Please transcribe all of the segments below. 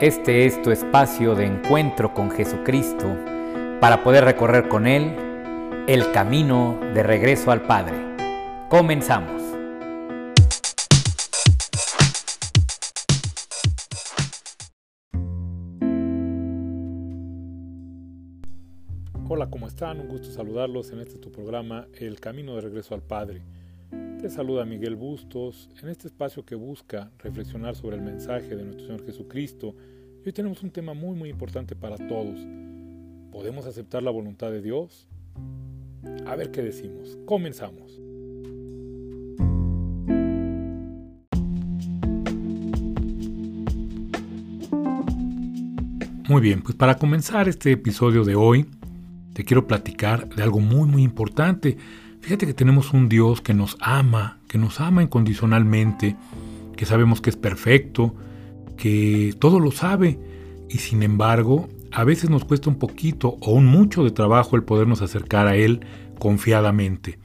Este es tu espacio de encuentro con Jesucristo para poder recorrer con Él el camino de regreso al Padre. Comenzamos. Hola, ¿cómo están? Un gusto saludarlos en este tu programa El Camino de Regreso al Padre. Te saluda Miguel Bustos en este espacio que busca reflexionar sobre el mensaje de nuestro Señor Jesucristo. Hoy tenemos un tema muy muy importante para todos. ¿Podemos aceptar la voluntad de Dios? A ver qué decimos. Comenzamos. Muy bien, pues para comenzar este episodio de hoy, te quiero platicar de algo muy muy importante Fíjate que tenemos un Dios que nos ama, que nos ama incondicionalmente, que sabemos que es perfecto, que todo lo sabe y sin embargo a veces nos cuesta un poquito o un mucho de trabajo el podernos acercar a Él confiadamente.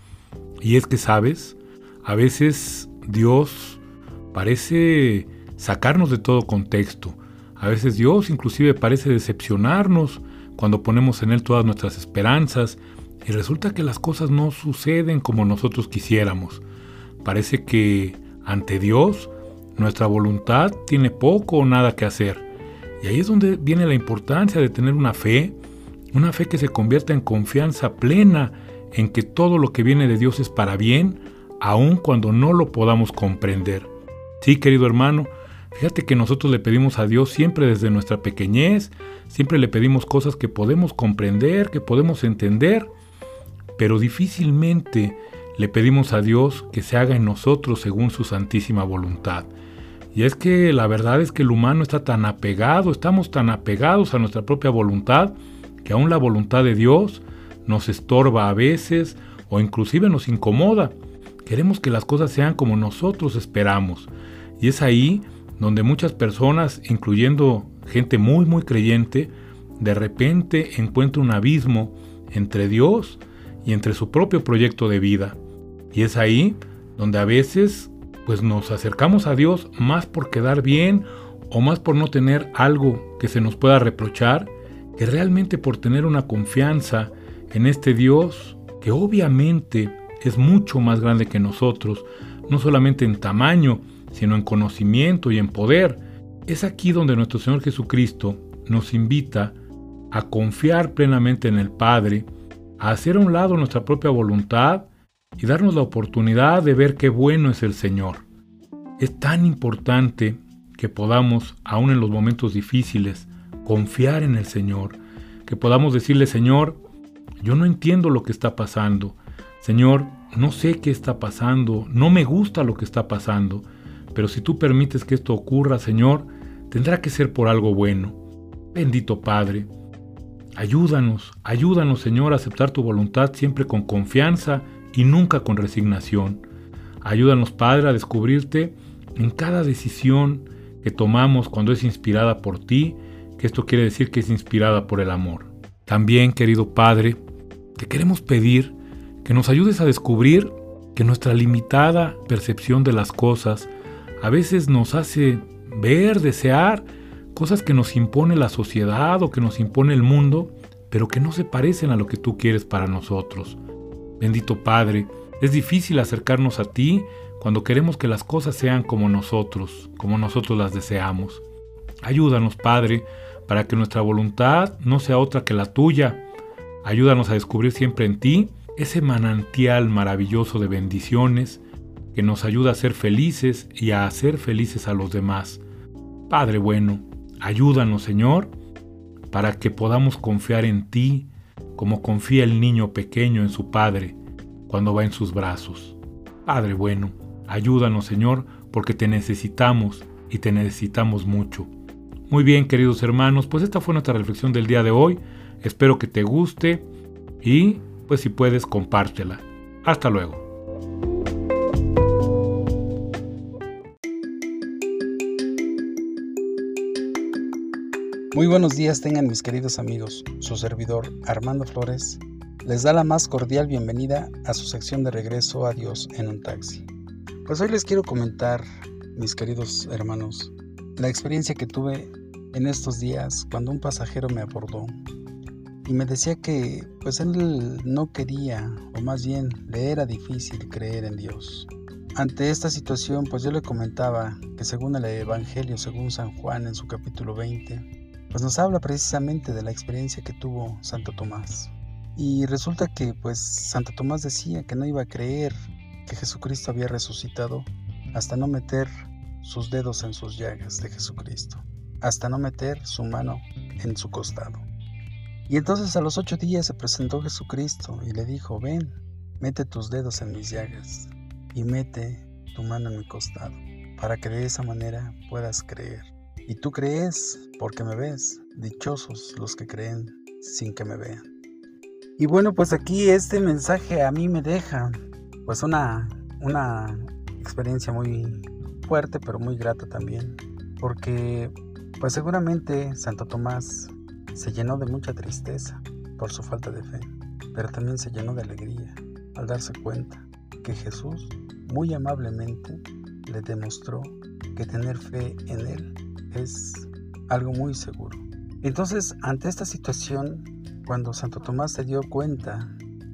Y es que, ¿sabes? A veces Dios parece sacarnos de todo contexto. A veces Dios inclusive parece decepcionarnos cuando ponemos en Él todas nuestras esperanzas y resulta que las cosas no suceden como nosotros quisiéramos. Parece que ante Dios nuestra voluntad tiene poco o nada que hacer. Y ahí es donde viene la importancia de tener una fe, una fe que se convierta en confianza plena en que todo lo que viene de Dios es para bien, aun cuando no lo podamos comprender. Sí, querido hermano, fíjate que nosotros le pedimos a Dios siempre desde nuestra pequeñez, siempre le pedimos cosas que podemos comprender, que podemos entender, pero difícilmente le pedimos a Dios que se haga en nosotros según su santísima voluntad. Y es que la verdad es que el humano está tan apegado, estamos tan apegados a nuestra propia voluntad, que aún la voluntad de Dios nos estorba a veces o inclusive nos incomoda. Queremos que las cosas sean como nosotros esperamos. Y es ahí donde muchas personas, incluyendo gente muy muy creyente, de repente encuentra un abismo entre Dios y entre su propio proyecto de vida. Y es ahí donde a veces pues nos acercamos a Dios más por quedar bien o más por no tener algo que se nos pueda reprochar que realmente por tener una confianza en este Dios que obviamente es mucho más grande que nosotros, no solamente en tamaño, sino en conocimiento y en poder. Es aquí donde nuestro Señor Jesucristo nos invita a confiar plenamente en el Padre a hacer a un lado nuestra propia voluntad y darnos la oportunidad de ver qué bueno es el Señor. Es tan importante que podamos, aun en los momentos difíciles, confiar en el Señor, que podamos decirle, Señor, yo no entiendo lo que está pasando, Señor, no sé qué está pasando, no me gusta lo que está pasando, pero si tú permites que esto ocurra, Señor, tendrá que ser por algo bueno. Bendito Padre, Ayúdanos, ayúdanos Señor a aceptar tu voluntad siempre con confianza y nunca con resignación. Ayúdanos Padre a descubrirte en cada decisión que tomamos cuando es inspirada por ti, que esto quiere decir que es inspirada por el amor. También, querido Padre, te queremos pedir que nos ayudes a descubrir que nuestra limitada percepción de las cosas a veces nos hace ver, desear cosas que nos impone la sociedad o que nos impone el mundo, pero que no se parecen a lo que tú quieres para nosotros. Bendito Padre, es difícil acercarnos a ti cuando queremos que las cosas sean como nosotros, como nosotros las deseamos. Ayúdanos, Padre, para que nuestra voluntad no sea otra que la tuya. Ayúdanos a descubrir siempre en ti ese manantial maravilloso de bendiciones que nos ayuda a ser felices y a hacer felices a los demás. Padre bueno, Ayúdanos, Señor, para que podamos confiar en ti como confía el niño pequeño en su Padre cuando va en sus brazos. Padre bueno, ayúdanos, Señor, porque te necesitamos y te necesitamos mucho. Muy bien, queridos hermanos, pues esta fue nuestra reflexión del día de hoy. Espero que te guste y, pues si puedes, compártela. Hasta luego. Muy buenos días tengan mis queridos amigos. Su servidor Armando Flores les da la más cordial bienvenida a su sección de regreso a Dios en un taxi. Pues hoy les quiero comentar, mis queridos hermanos, la experiencia que tuve en estos días cuando un pasajero me abordó y me decía que pues él no quería o más bien le era difícil creer en Dios. Ante esta situación pues yo le comentaba que según el Evangelio, según San Juan en su capítulo 20, pues nos habla precisamente de la experiencia que tuvo Santo Tomás. Y resulta que pues Santo Tomás decía que no iba a creer que Jesucristo había resucitado hasta no meter sus dedos en sus llagas de Jesucristo, hasta no meter su mano en su costado. Y entonces a los ocho días se presentó Jesucristo y le dijo, ven, mete tus dedos en mis llagas y mete tu mano en mi costado, para que de esa manera puedas creer. Y tú crees porque me ves, dichosos los que creen sin que me vean. Y bueno, pues aquí este mensaje a mí me deja pues una, una experiencia muy fuerte, pero muy grata también, porque pues seguramente Santo Tomás se llenó de mucha tristeza por su falta de fe, pero también se llenó de alegría al darse cuenta que Jesús muy amablemente le demostró que tener fe en Él es algo muy seguro. Entonces, ante esta situación, cuando Santo Tomás se dio cuenta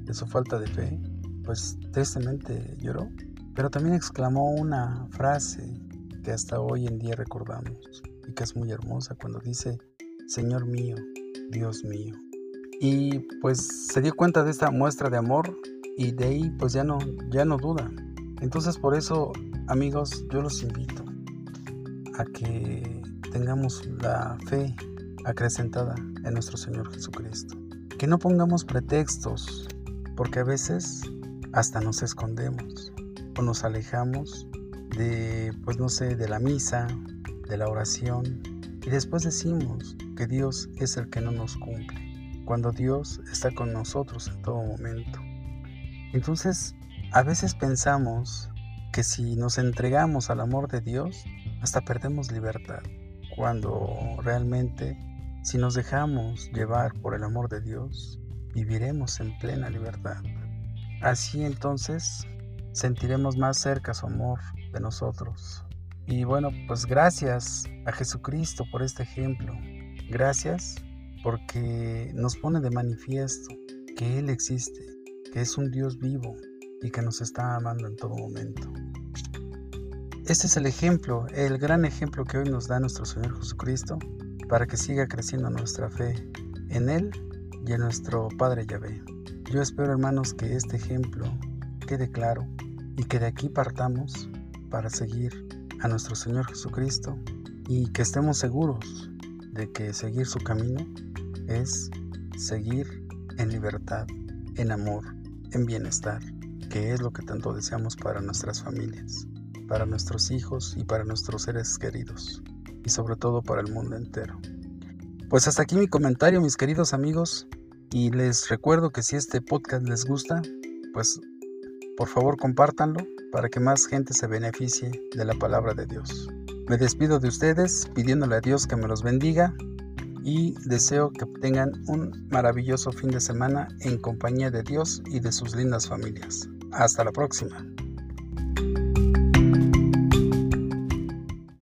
de su falta de fe, pues tristemente lloró, pero también exclamó una frase que hasta hoy en día recordamos y que es muy hermosa cuando dice, Señor mío, Dios mío. Y pues se dio cuenta de esta muestra de amor y de ahí pues ya no, ya no duda. Entonces por eso amigos yo los invito a que tengamos la fe acrecentada en nuestro Señor Jesucristo. Que no pongamos pretextos, porque a veces hasta nos escondemos o nos alejamos de, pues no sé, de la misa, de la oración, y después decimos que Dios es el que no nos cumple, cuando Dios está con nosotros en todo momento. Entonces, a veces pensamos que si nos entregamos al amor de Dios, hasta perdemos libertad, cuando realmente si nos dejamos llevar por el amor de Dios, viviremos en plena libertad. Así entonces sentiremos más cerca su amor de nosotros. Y bueno, pues gracias a Jesucristo por este ejemplo. Gracias porque nos pone de manifiesto que Él existe, que es un Dios vivo y que nos está amando en todo momento. Este es el ejemplo, el gran ejemplo que hoy nos da nuestro Señor Jesucristo para que siga creciendo nuestra fe en Él y en nuestro Padre Yahvé. Yo espero hermanos que este ejemplo quede claro y que de aquí partamos para seguir a nuestro Señor Jesucristo y que estemos seguros de que seguir su camino es seguir en libertad, en amor, en bienestar, que es lo que tanto deseamos para nuestras familias, para nuestros hijos y para nuestros seres queridos, y sobre todo para el mundo entero. Pues hasta aquí mi comentario, mis queridos amigos. Y les recuerdo que si este podcast les gusta, pues por favor compártanlo para que más gente se beneficie de la palabra de Dios. Me despido de ustedes pidiéndole a Dios que me los bendiga y deseo que tengan un maravilloso fin de semana en compañía de Dios y de sus lindas familias. Hasta la próxima.